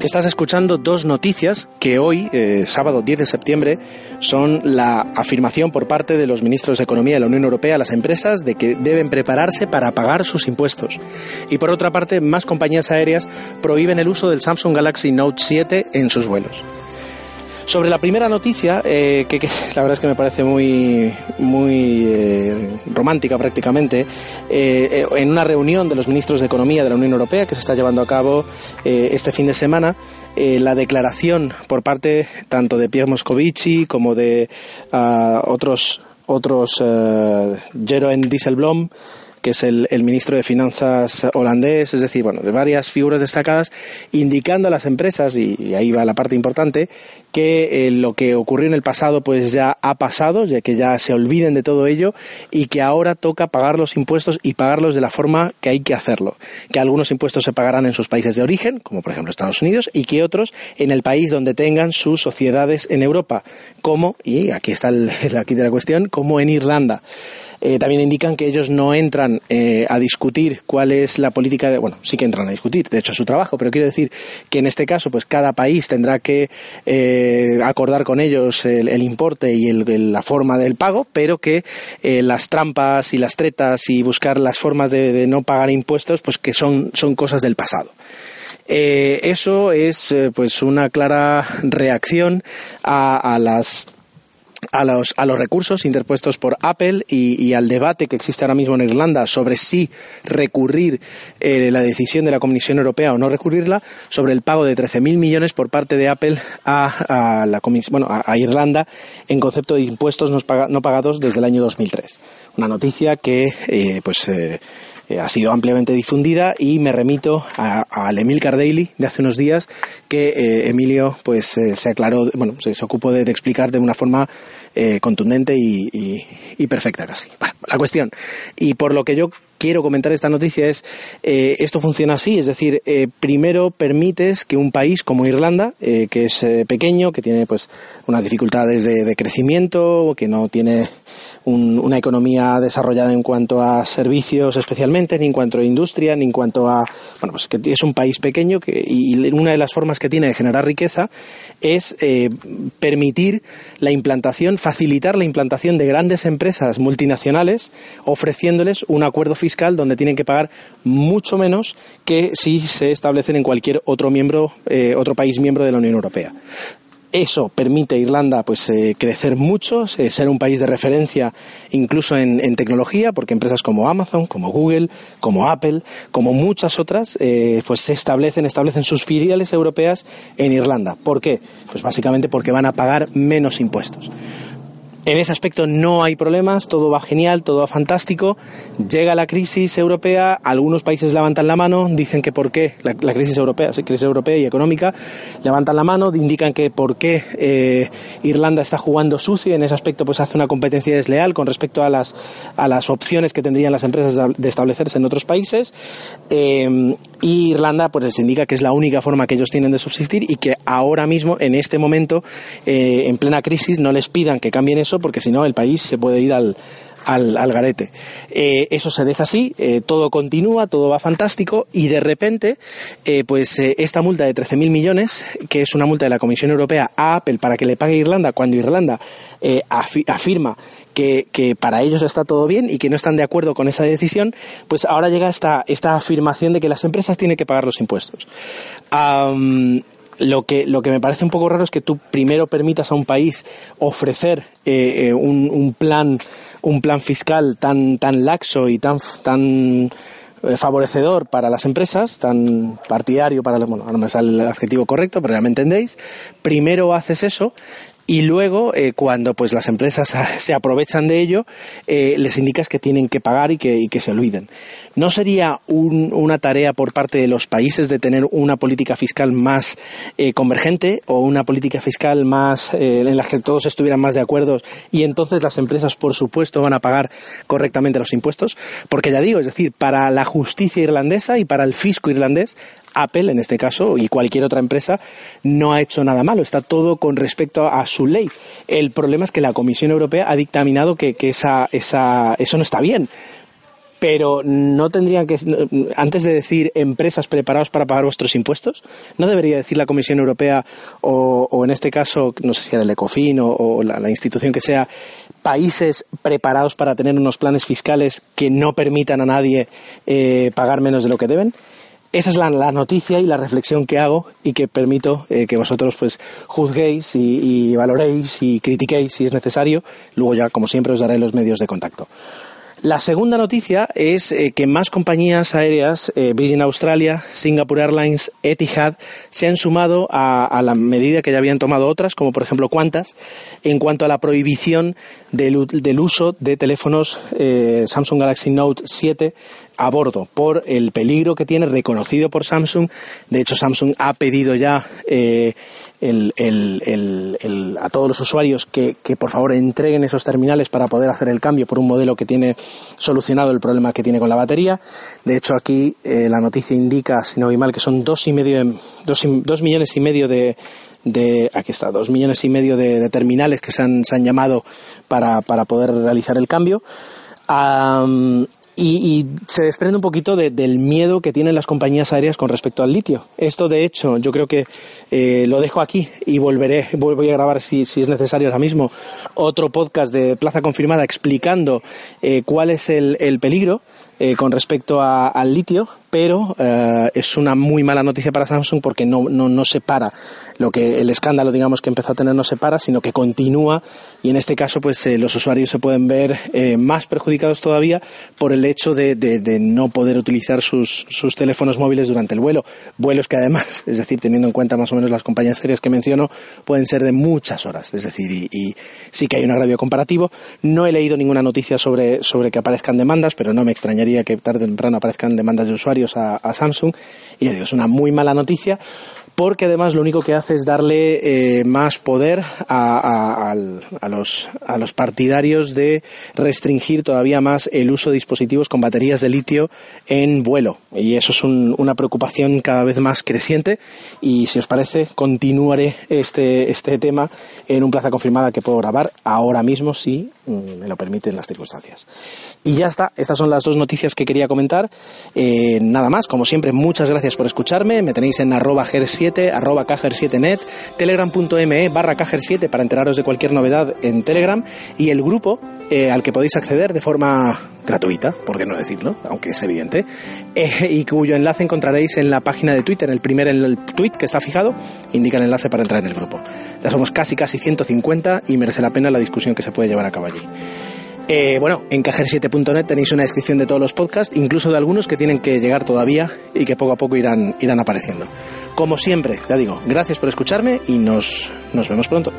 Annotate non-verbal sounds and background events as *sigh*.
Estás escuchando dos noticias que hoy, eh, sábado 10 de septiembre, son la afirmación por parte de los ministros de Economía de la Unión Europea a las empresas de que deben prepararse para pagar sus impuestos. Y por otra parte, más compañías aéreas prohíben el uso del Samsung Galaxy Note 7 en sus vuelos. Sobre la primera noticia, eh, que, *laughs* la verdad es que me parece muy, muy eh, romántica prácticamente, eh, en una reunión de los ministros de Economía de la Unión Europea que se está llevando a cabo este fin de semana, la declaración por parte tanto de Pierre Moscovici como de ah, otros otros Jeroen Dieselblom que es el, ministro de Finanzas holandés, es decir, bueno, de varias figuras destacadas, indicando a las empresas, y, ahí va la parte importante, que eh, lo que ocurrió en el pasado pues ya ha pasado, ya que ya se olviden de todo ello y que ahora toca pagar los impuestos y pagarlos de la forma que hay que hacerlo. Que algunos impuestos se pagarán en sus países de origen, como por ejemplo Estados Unidos, y que otros en el país donde tengan sus sociedades en Europa, como, y aquí está el, *laughs* aquí de la cuestión, como en Irlanda. Eh, también indican que ellos no entran eh, a discutir cuál es la política de, bueno, sí que entran a discutir, de hecho su trabajo, pero quiero decir que en este caso, pues cada país tendrá que eh, acordar con ellos el, importe y la forma del pago, pero que las trampas y las tretas y buscar las formas de, no pagar impuestos, pues que son, son cosas del pasado. eso es pues una clara reacción a las a los, a los recursos interpuestos por Apple y, al debate que existe ahora mismo en Irlanda sobre si recurrir eh, la decisión de la Comisión Europea o no recurrirla sobre el pago de 13.000 millones por parte de Apple a, la bueno, a, Irlanda en concepto de impuestos no, pagados desde el año 2003. Una noticia que eh, pues eh, eh, ha sido ampliamente difundida y me remito al Emil Cardelli de hace unos días que eh, Emilio pues eh, se aclaró, bueno, se, ocupó de, explicar de una forma contundente y, perfecta casi. la cuestión, y por lo que yo quiero comentar esta noticia es, esto funciona así, es decir, primero permites que un país como Irlanda, que es pequeño, que tiene pues unas dificultades de, crecimiento, que no tiene una economía desarrollada en cuanto a servicios especialmente, ni en cuanto a industria, ni en cuanto a, bueno, pues que es un país pequeño que, y una de las formas que tiene de generar riqueza es eh, permitir la implantación, facilitar la implantación de grandes empresas multinacionales ofreciéndoles un acuerdo fiscal donde tienen que pagar mucho menos que si se establecen en cualquier otro miembro, eh, otro país miembro de la Unión Europea. Eso permite a Irlanda pues eh, crecer mucho, eh, ser un país de referencia incluso en, tecnología, porque empresas como Amazon, como Google, como Apple, como muchas otras, pues se establecen, establecen sus filiales europeas en Irlanda. ¿Por qué? Pues básicamente porque van a pagar menos impuestos. En ese aspecto no hay problemas, todo va genial, todo va fantástico. Llega la crisis europea, algunos países levantan la mano, dicen que por qué, la, crisis europea, crisis europea y económica, levantan la mano, indican que por qué eh, Irlanda está jugando sucio, en ese aspecto pues hace una competencia desleal con respecto a las, a las opciones que tendrían las empresas de, establecerse en otros países. Eh, y Irlanda pues les indica que es la única forma que ellos tienen de subsistir y que ahora mismo, en este momento, eh, en plena crisis, no les pidan que cambien eso porque si no el país se puede ir al, al, garete. Eh, eso se deja así, eh, todo continúa, todo va fantástico y de repente, eh, pues esta multa de 13.000 millones, que es una multa de la Comisión Europea a Apple para que le pague Irlanda cuando Irlanda afirma que, que, para ellos está todo bien y que no están de acuerdo con esa decisión, pues ahora llega esta, esta afirmación de que las empresas tienen que pagar los impuestos. Lo que, lo que me parece un poco raro es que tú primero permitas a un país ofrecer eh, eh, un, plan un plan fiscal tan tan laxo y tan tan eh, favorecedor para las empresas, tan partidario para, bueno, no me sale el adjetivo correcto, pero ya me entendéis. Primero haces eso y luego eh, cuando pues las empresas se aprovechan de ello eh, les indicas que tienen que pagar y que, se olviden. ¿No sería una tarea por parte de los países de tener una política fiscal más eh, convergente o una política fiscal más en la que todos estuvieran más de acuerdo y entonces las empresas por supuesto van a pagar correctamente los impuestos? Porque ya digo, es decir, para la justicia irlandesa y para el fisco irlandés Apple, en este caso, y cualquier otra empresa, no ha hecho nada malo. Está todo con respecto a su ley. El problema es que la Comisión Europea ha dictaminado que, esa, esa, eso no está bien. pero no tendrían que, antes de decir empresas preparados para pagar vuestros impuestos, ¿no debería decir la Comisión Europea o, en este caso, no sé si era el ECOFIN o, la, institución que sea, países preparados para tener unos planes fiscales que no permitan a nadie eh, pagar menos de lo que deben? Esa es la, noticia y la reflexión que hago y que permito eh, que vosotros pues juzguéis y, valoréis y critiquéis si es necesario. Luego ya, como siempre, os daré los medios de contacto. La segunda noticia es eh, que más compañías aéreas, eh, Virgin Australia, Singapore Airlines, Etihad, se han sumado a, la medida que ya habían tomado otras, como por ejemplo Qantas, en cuanto a la prohibición del, uso de teléfonos eh, Samsung Galaxy Note 7 a bordo por el peligro que tiene reconocido por Samsung. De hecho, Samsung ha pedido ya a todos los usuarios que, por favor entreguen esos terminales para poder hacer el cambio por un modelo que tiene solucionado el problema que tiene con la batería. De hecho, aquí eh, la noticia indica, si no vi mal, que son dos y medio, dos, millones y medio de, aquí está, dos millones y medio de, terminales que se han, se han llamado para, para, poder realizar el cambio. Y, se desprende un poquito del miedo que tienen las compañías aéreas con respecto al litio. Esto, de hecho, yo creo que eh, lo dejo aquí y volveré, voy a grabar si, es necesario ahora mismo otro podcast de Plaza Confirmada explicando eh, cuál es el, peligro eh, con respecto al litio, pero es una muy mala noticia para Samsung porque no, no, no se para lo que el escándalo, digamos, que empezó a tener no se para, sino que continúa y en este caso, pues eh, los usuarios se pueden ver eh, más perjudicados todavía por el hecho de, no poder utilizar sus, teléfonos móviles durante el vuelo. Vuelos que además, *laughs* es decir, teniendo en cuenta más o menos las compañías serias que menciono, pueden ser de muchas horas. Es decir, y, sí que hay un agravio comparativo. No he leído ninguna noticia sobre, sobre que aparezcan demandas, pero no me extrañaría que tarde o temprano aparezcan demandas de usuarios a, a Samsung. Y es una muy mala noticia porque además lo único que hace es darle eh, más poder a, los, a los partidarios de restringir todavía más el uso de dispositivos con baterías de litio en vuelo. Y eso es una preocupación cada vez más creciente y si os parece continuaré este, este tema en un plaza confirmada que puedo grabar ahora mismo si me lo permiten las circunstancias. Y ya está, estas son las dos noticias que quería comentar. Eh, nada más, como siempre, muchas gracias por escucharme. Me tenéis en arroba ger7, arroba cajer7net, telegram.me barra cajer7 para enteraros de cualquier novedad en Telegram y el grupo eh, al que podéis acceder de forma gratuita, por qué no decirlo, aunque es evidente, eh, y cuyo enlace encontraréis en la página de Twitter. El primer el tweet que está fijado indica el enlace para entrar en el grupo. Ya somos casi casi 150 y merece la pena la discusión que se puede llevar a cabo allí. Eh, bueno, en cajer7.net tenéis una descripción de todos los podcasts, incluso de algunos que tienen que llegar todavía y que poco a poco irán, irán apareciendo. Como siempre, ya digo, gracias por escucharme y nos, nos vemos pronto.